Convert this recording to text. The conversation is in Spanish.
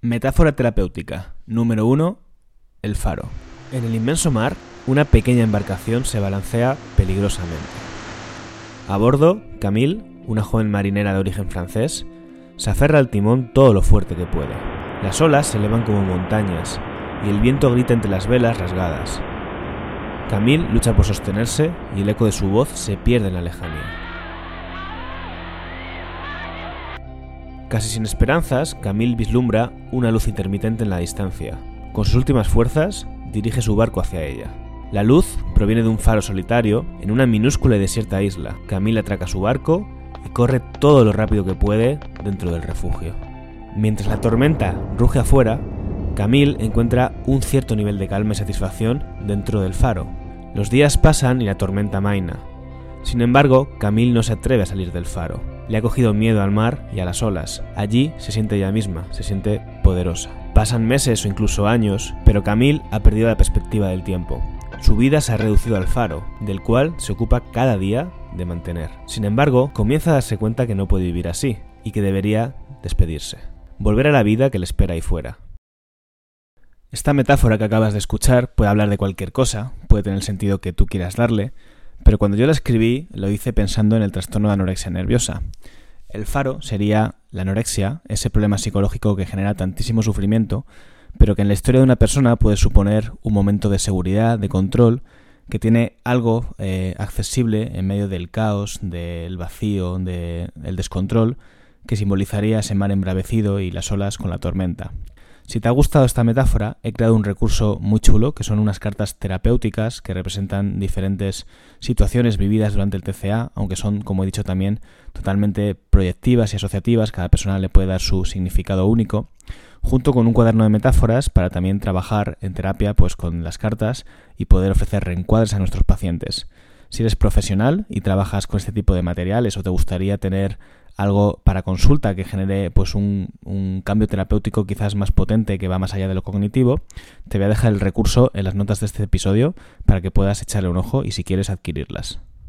Metáfora terapéutica. Número 1. El faro. En el inmenso mar, una pequeña embarcación se balancea peligrosamente. A bordo, Camille, una joven marinera de origen francés, se aferra al timón todo lo fuerte que puede. Las olas se elevan como montañas y el viento grita entre las velas rasgadas. Camille lucha por sostenerse y el eco de su voz se pierde en la lejanía. Casi sin esperanzas, Camille vislumbra una luz intermitente en la distancia. Con sus últimas fuerzas, dirige su barco hacia ella. La luz proviene de un faro solitario en una minúscula y desierta isla. Camille atraca su barco y corre todo lo rápido que puede dentro del refugio. Mientras la tormenta ruge afuera, Camille encuentra un cierto nivel de calma y satisfacción dentro del faro. Los días pasan y la tormenta maina. Sin embargo, Camille no se atreve a salir del faro. Le ha cogido miedo al mar y a las olas. Allí se siente ella misma, se siente poderosa. Pasan meses o incluso años, pero Camille ha perdido la perspectiva del tiempo. Su vida se ha reducido al faro, del cual se ocupa cada día de mantener. Sin embargo, comienza a darse cuenta que no puede vivir así y que debería despedirse. Volver a la vida que le espera ahí fuera. Esta metáfora que acabas de escuchar puede hablar de cualquier cosa, puede tener el sentido que tú quieras darle, pero cuando yo la escribí lo hice pensando en el trastorno de anorexia nerviosa. El faro sería la anorexia, ese problema psicológico que genera tantísimo sufrimiento, pero que en la historia de una persona puede suponer un momento de seguridad, de control, que tiene algo eh, accesible en medio del caos, del vacío, del descontrol, que simbolizaría ese mar embravecido y las olas con la tormenta. Si te ha gustado esta metáfora, he creado un recurso muy chulo, que son unas cartas terapéuticas que representan diferentes situaciones vividas durante el TCA, aunque son, como he dicho también, totalmente proyectivas y asociativas, cada persona le puede dar su significado único, junto con un cuaderno de metáforas para también trabajar en terapia pues con las cartas y poder ofrecer reencuadres a nuestros pacientes. Si eres profesional y trabajas con este tipo de materiales o te gustaría tener algo para consulta que genere pues un, un, cambio terapéutico quizás más potente que va más allá de lo cognitivo, te voy a dejar el recurso en las notas de este episodio para que puedas echarle un ojo y si quieres adquirirlas.